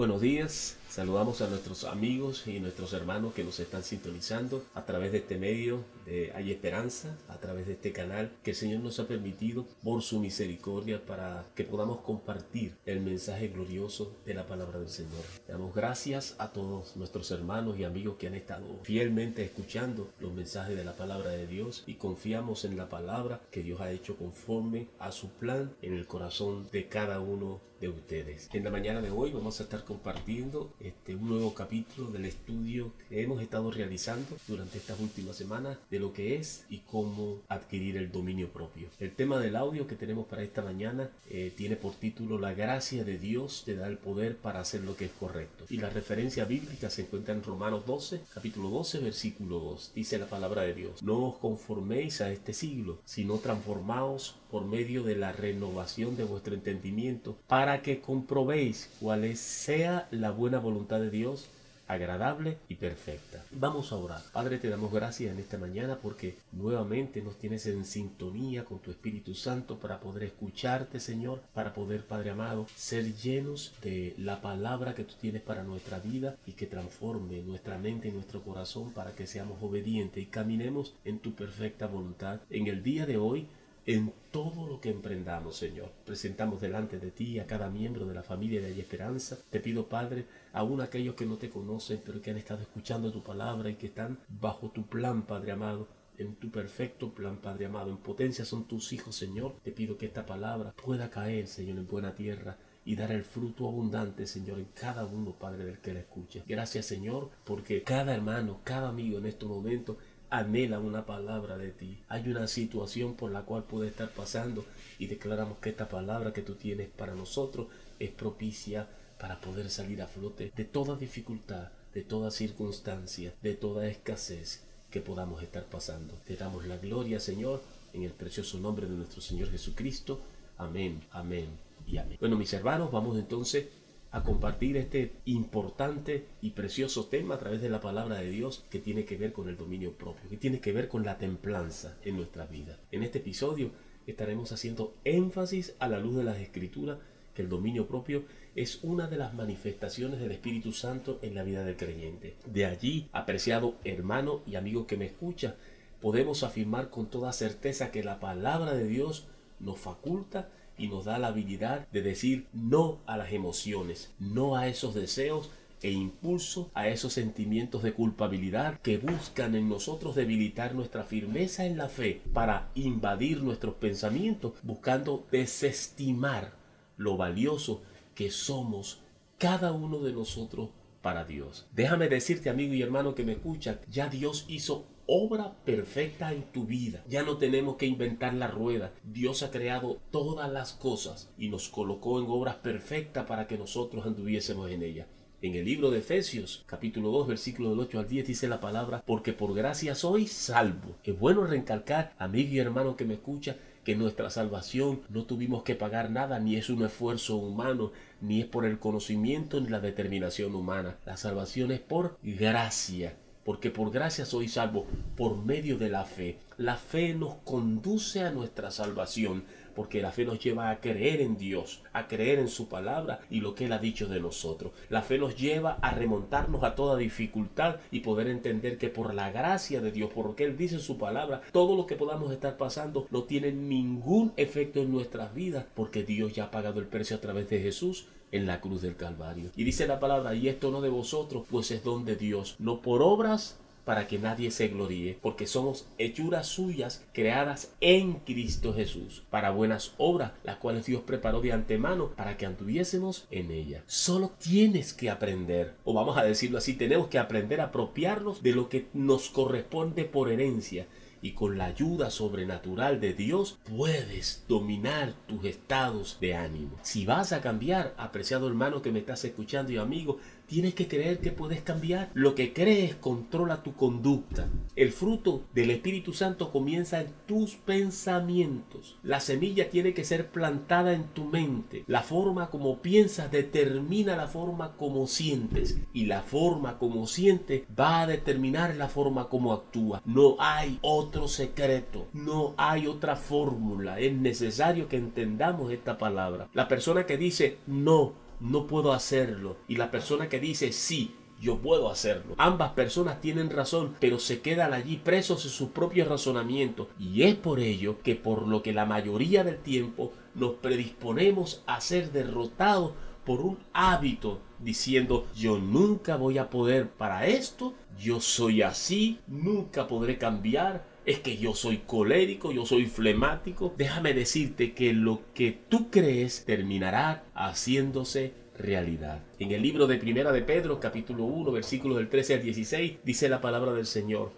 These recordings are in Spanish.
Buenos días, saludamos a nuestros amigos y nuestros hermanos que nos están sintonizando a través de este medio de Hay Esperanza, a través de este canal que el Señor nos ha permitido por su misericordia para que podamos compartir el mensaje glorioso de la palabra del Señor. Damos gracias a todos nuestros hermanos y amigos que han estado fielmente escuchando los mensajes de la palabra de Dios y confiamos en la palabra que Dios ha hecho conforme a su plan en el corazón de cada uno de ustedes. En la mañana de hoy vamos a estar compartiendo este, un nuevo capítulo del estudio que hemos estado realizando durante estas últimas semanas de lo que es y cómo adquirir el dominio propio. El tema del audio que tenemos para esta mañana eh, tiene por título La gracia de Dios te da el poder para hacer lo que es correcto. Y la referencia bíblica se encuentra en Romanos 12, capítulo 12, versículo 2. Dice la palabra de Dios, no os conforméis a este siglo, sino transformaos por medio de la renovación de vuestro entendimiento para para que comprobéis cuál sea la buena voluntad de Dios, agradable y perfecta. Vamos a orar. Padre, te damos gracias en esta mañana porque nuevamente nos tienes en sintonía con tu Espíritu Santo para poder escucharte, Señor, para poder, Padre amado, ser llenos de la palabra que tú tienes para nuestra vida y que transforme nuestra mente y nuestro corazón para que seamos obedientes y caminemos en tu perfecta voluntad. En el día de hoy, en todo lo que emprendamos, Señor. Presentamos delante de ti a cada miembro de la familia de Hay Esperanza. Te pido, Padre, aún aquellos que no te conocen, pero que han estado escuchando tu palabra y que están bajo tu plan, Padre amado, en tu perfecto plan, Padre amado. En potencia son tus hijos, Señor. Te pido que esta palabra pueda caer, Señor, en buena tierra y dar el fruto abundante, Señor, en cada uno, Padre, del que la escuche. Gracias, Señor, porque cada hermano, cada amigo en este momento anhela una palabra de ti. Hay una situación por la cual puede estar pasando y declaramos que esta palabra que tú tienes para nosotros es propicia para poder salir a flote de toda dificultad, de toda circunstancia, de toda escasez que podamos estar pasando. Te damos la gloria, Señor, en el precioso nombre de nuestro Señor Jesucristo. Amén, amén y amén. Bueno, mis hermanos, vamos entonces a compartir este importante y precioso tema a través de la palabra de Dios que tiene que ver con el dominio propio, que tiene que ver con la templanza en nuestra vida. En este episodio estaremos haciendo énfasis a la luz de las escrituras que el dominio propio es una de las manifestaciones del Espíritu Santo en la vida del creyente. De allí, apreciado hermano y amigo que me escucha, podemos afirmar con toda certeza que la palabra de Dios nos faculta y nos da la habilidad de decir no a las emociones, no a esos deseos e impulso a esos sentimientos de culpabilidad que buscan en nosotros debilitar nuestra firmeza en la fe para invadir nuestros pensamientos, buscando desestimar lo valioso que somos cada uno de nosotros para Dios. Déjame decirte, amigo y hermano que me escucha, ya Dios hizo obra perfecta en tu vida. Ya no tenemos que inventar la rueda. Dios ha creado todas las cosas y nos colocó en obras perfectas para que nosotros anduviésemos en ella. En el libro de Efesios, capítulo 2, versículo del 8 al 10, dice la palabra, porque por gracia soy salvo. Es bueno recalcar, amigo y hermano que me escucha, que nuestra salvación no tuvimos que pagar nada, ni es un esfuerzo humano, ni es por el conocimiento ni la determinación humana. La salvación es por gracia porque por gracia soy salvo por medio de la fe. La fe nos conduce a nuestra salvación, porque la fe nos lleva a creer en Dios, a creer en su palabra y lo que Él ha dicho de nosotros. La fe nos lleva a remontarnos a toda dificultad y poder entender que por la gracia de Dios, por lo que Él dice en su palabra, todo lo que podamos estar pasando no tiene ningún efecto en nuestras vidas, porque Dios ya ha pagado el precio a través de Jesús en la cruz del Calvario. Y dice la palabra, y esto no de vosotros, pues es don de Dios, no por obras para que nadie se gloríe, porque somos hechuras suyas creadas en Cristo Jesús, para buenas obras, las cuales Dios preparó de antemano para que anduviésemos en ella. Solo tienes que aprender, o vamos a decirlo así, tenemos que aprender a apropiarnos de lo que nos corresponde por herencia y con la ayuda sobrenatural de Dios puedes dominar tus estados de ánimo. Si vas a cambiar, apreciado hermano que me estás escuchando y amigo, Tienes que creer que puedes cambiar. Lo que crees controla tu conducta. El fruto del Espíritu Santo comienza en tus pensamientos. La semilla tiene que ser plantada en tu mente. La forma como piensas determina la forma como sientes. Y la forma como sientes va a determinar la forma como actúa. No hay otro secreto. No hay otra fórmula. Es necesario que entendamos esta palabra. La persona que dice no no puedo hacerlo. Y la persona que dice sí, yo puedo hacerlo. Ambas personas tienen razón, pero se quedan allí presos en sus propios razonamientos. Y es por ello que por lo que la mayoría del tiempo nos predisponemos a ser derrotados por un hábito diciendo yo nunca voy a poder para esto, yo soy así, nunca podré cambiar, es que yo soy colérico, yo soy flemático. Déjame decirte que lo que tú crees terminará haciéndose realidad. En el libro de Primera de Pedro, capítulo 1, versículos del 13 al 16, dice la palabra del Señor.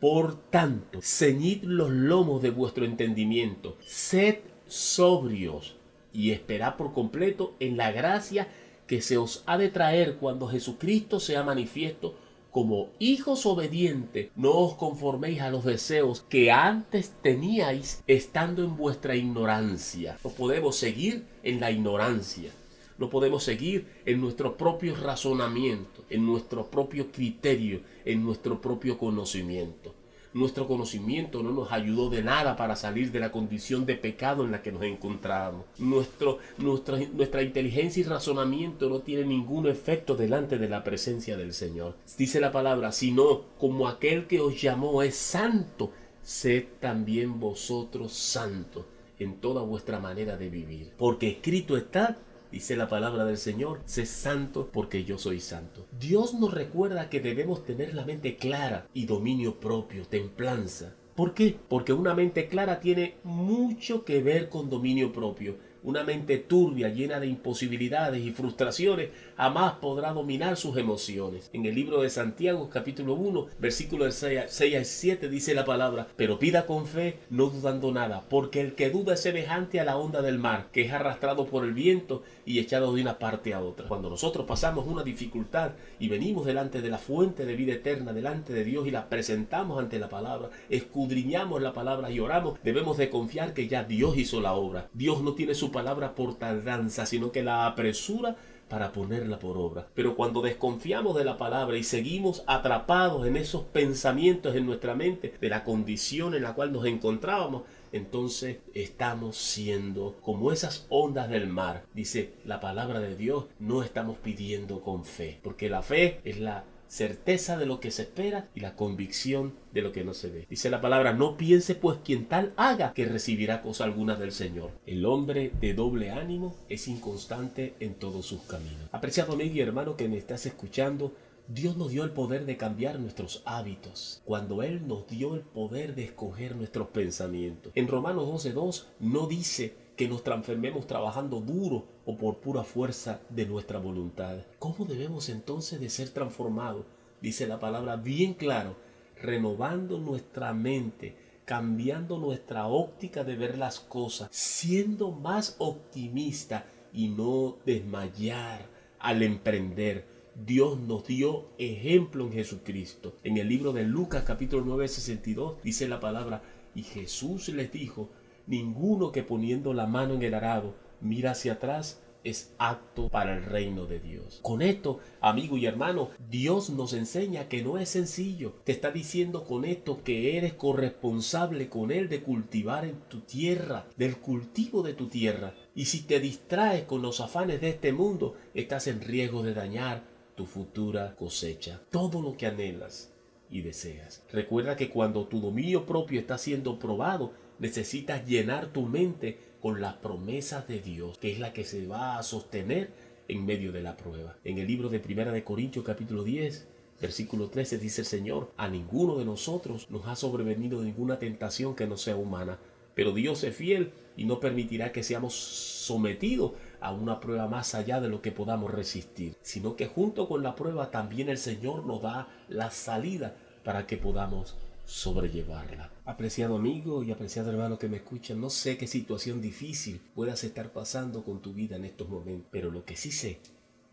Por tanto, ceñid los lomos de vuestro entendimiento, sed sobrios y esperad por completo en la gracia que se os ha de traer cuando Jesucristo sea manifiesto como hijos obedientes, no os conforméis a los deseos que antes teníais estando en vuestra ignorancia. No podemos seguir en la ignorancia. No podemos seguir en nuestro propio razonamiento, en nuestro propio criterio, en nuestro propio conocimiento. Nuestro conocimiento no nos ayudó de nada para salir de la condición de pecado en la que nos encontrábamos. Nuestro, nuestra, nuestra inteligencia y razonamiento no tienen ningún efecto delante de la presencia del Señor. Dice la palabra, sino como aquel que os llamó es santo, sed también vosotros santos en toda vuestra manera de vivir. Porque escrito está Dice la palabra del Señor, sé santo porque yo soy santo. Dios nos recuerda que debemos tener la mente clara y dominio propio, templanza. ¿Por qué? Porque una mente clara tiene mucho que ver con dominio propio. Una mente turbia, llena de imposibilidades y frustraciones, jamás podrá dominar sus emociones. En el libro de Santiago, capítulo 1, versículos 6 a 7, dice la palabra, pero pida con fe, no dudando nada, porque el que duda es semejante a la onda del mar, que es arrastrado por el viento y echado de una parte a otra. Cuando nosotros pasamos una dificultad y venimos delante de la fuente de vida eterna, delante de Dios y la presentamos ante la palabra, escudriñamos la palabra y oramos, debemos de confiar que ya Dios hizo la obra. Dios no tiene su palabra por tardanza, sino que la apresura para ponerla por obra. Pero cuando desconfiamos de la palabra y seguimos atrapados en esos pensamientos en nuestra mente de la condición en la cual nos encontrábamos, entonces estamos siendo como esas ondas del mar. Dice la palabra de Dios, no estamos pidiendo con fe, porque la fe es la certeza de lo que se espera y la convicción de lo que no se ve. Dice la palabra, no piense pues quien tal haga que recibirá cosa alguna del Señor. El hombre de doble ánimo es inconstante en todos sus caminos. Apreciado amigo y hermano que me estás escuchando, Dios nos dio el poder de cambiar nuestros hábitos, cuando Él nos dio el poder de escoger nuestros pensamientos. En Romanos 12.2 no dice que nos transformemos trabajando duro o por pura fuerza de nuestra voluntad. ¿Cómo debemos entonces de ser transformados? Dice la palabra bien claro, renovando nuestra mente, cambiando nuestra óptica de ver las cosas, siendo más optimista y no desmayar al emprender. Dios nos dio ejemplo en Jesucristo. En el libro de Lucas capítulo 9, 62 dice la palabra, y Jesús les dijo, ninguno que poniendo la mano en el arado mira hacia atrás es apto para el reino de Dios. Con esto, amigo y hermano, Dios nos enseña que no es sencillo. Te está diciendo con esto que eres corresponsable con Él de cultivar en tu tierra, del cultivo de tu tierra. Y si te distraes con los afanes de este mundo, estás en riesgo de dañar tu futura cosecha. Todo lo que anhelas y deseas. Recuerda que cuando tu dominio propio está siendo probado, necesitas llenar tu mente con las promesas de Dios, que es la que se va a sostener en medio de la prueba. En el libro de Primera de Corintios capítulo 10, versículo 13 dice el Señor, a ninguno de nosotros nos ha sobrevenido ninguna tentación que no sea humana, pero Dios es fiel y no permitirá que seamos sometidos a una prueba más allá de lo que podamos resistir, sino que junto con la prueba también el Señor nos da la salida para que podamos sobrellevarla. Apreciado amigo y apreciado hermano que me escucha, no sé qué situación difícil puedas estar pasando con tu vida en estos momentos, pero lo que sí sé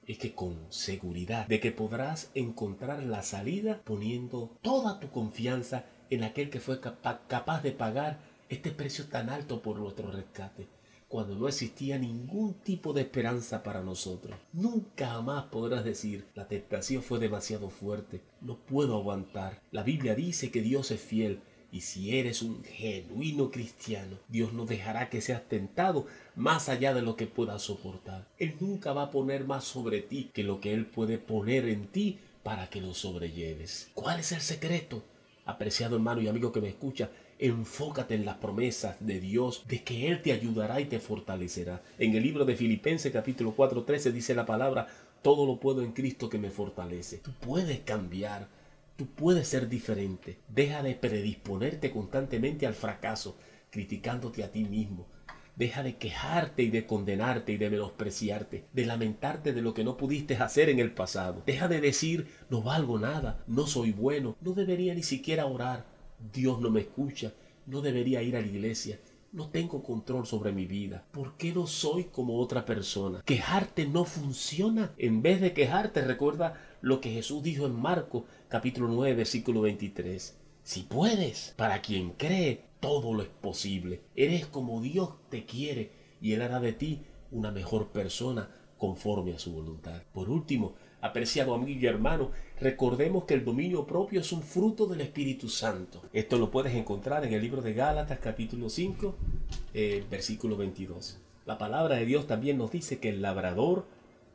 es que con seguridad de que podrás encontrar la salida poniendo toda tu confianza en aquel que fue capaz de pagar este precio tan alto por nuestro rescate cuando no existía ningún tipo de esperanza para nosotros. Nunca jamás podrás decir, la tentación fue demasiado fuerte, no puedo aguantar. La Biblia dice que Dios es fiel Y si eres un genuino cristiano, Dios no dejará que seas tentado más allá de lo que puedas soportar. Él nunca va a poner más sobre ti que lo que Él puede poner en ti para que lo sobrelleves. ¿Cuál es el secreto? Apreciado hermano y amigo que me escucha, enfócate en las promesas de Dios, de que Él te ayudará y te fortalecerá. En el libro de Filipenses capítulo 4:13 dice la palabra, todo lo puedo en Cristo que me fortalece. Tú puedes cambiar Tú puedes ser diferente. Deja de predisponerte constantemente al fracaso, criticándote a ti mismo. Deja de quejarte y de condenarte y de menospreciarte, de lamentarte de lo que no pudiste hacer en el pasado. Deja de decir, no valgo nada, no soy bueno, no debería ni siquiera orar, Dios no me escucha, no debería ir a la iglesia, no tengo control sobre mi vida. ¿Por qué no soy como otra persona? Quejarte no funciona. En vez de quejarte, recuerda lo que Jesús dijo en Marcos capítulo 9, versículo 23. Si puedes, para quien cree, todo lo es posible. Eres como Dios te quiere y Él hará de ti una mejor persona conforme a su voluntad. Por último, apreciado amigo y hermano, recordemos que el dominio propio es un fruto del Espíritu Santo. Esto lo puedes encontrar en el libro de Gálatas capítulo 5, eh, versículo 22. La palabra de Dios también nos dice que el labrador,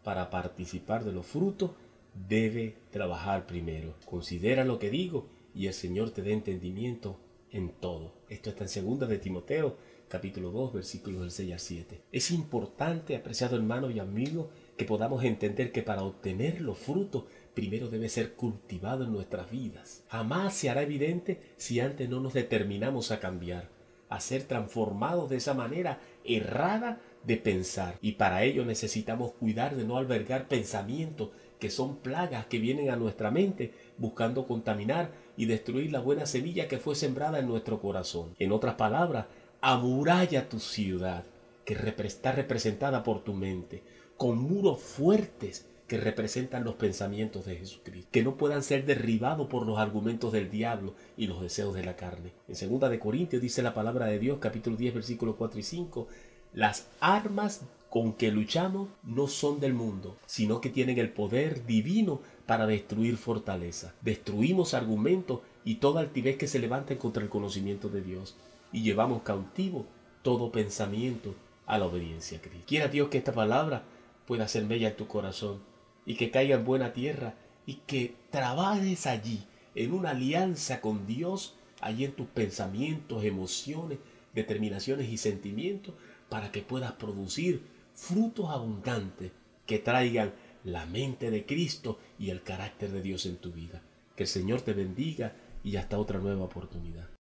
para participar de los frutos, debe trabajar primero. Considera lo que digo y el Señor te dé entendimiento en todo. Esto está en segunda de Timoteo, capítulo 2, versículos del 6 al 7. Es importante, apreciado hermano y amigo, que podamos entender que para obtener los frutos primero debe ser cultivado en nuestras vidas. Jamás se hará evidente si antes no nos determinamos a cambiar, a ser transformados de esa manera errada de pensar. Y para ello necesitamos cuidar de no albergar pensamientos que son plagas que vienen a nuestra mente buscando contaminar y destruir la buena semilla que fue sembrada en nuestro corazón. En otras palabras, amuralla tu ciudad, que está representada por tu mente, con muros fuertes que representan los pensamientos de Jesucristo, que no puedan ser derribados por los argumentos del diablo y los deseos de la carne. En segunda de Corintios dice la palabra de Dios, capítulo 10, versículos 4 y 5, las armas con que luchamos no son del mundo, sino que tienen el poder divino para destruir fortaleza. Destruimos argumentos y toda altivez que se levanta contra el conocimiento de Dios y llevamos cautivo todo pensamiento a la obediencia a Cristo. Quiera Dios que esta palabra pueda ser bella en tu corazón y que caiga en buena tierra y que trabajes allí en una alianza con Dios, allí en tus pensamientos, emociones, determinaciones y sentimientos, para que puedas producir frutos abundantes que traigan la mente de Cristo y el carácter de Dios en tu vida. Que el Señor te bendiga y hasta otra nueva oportunidad.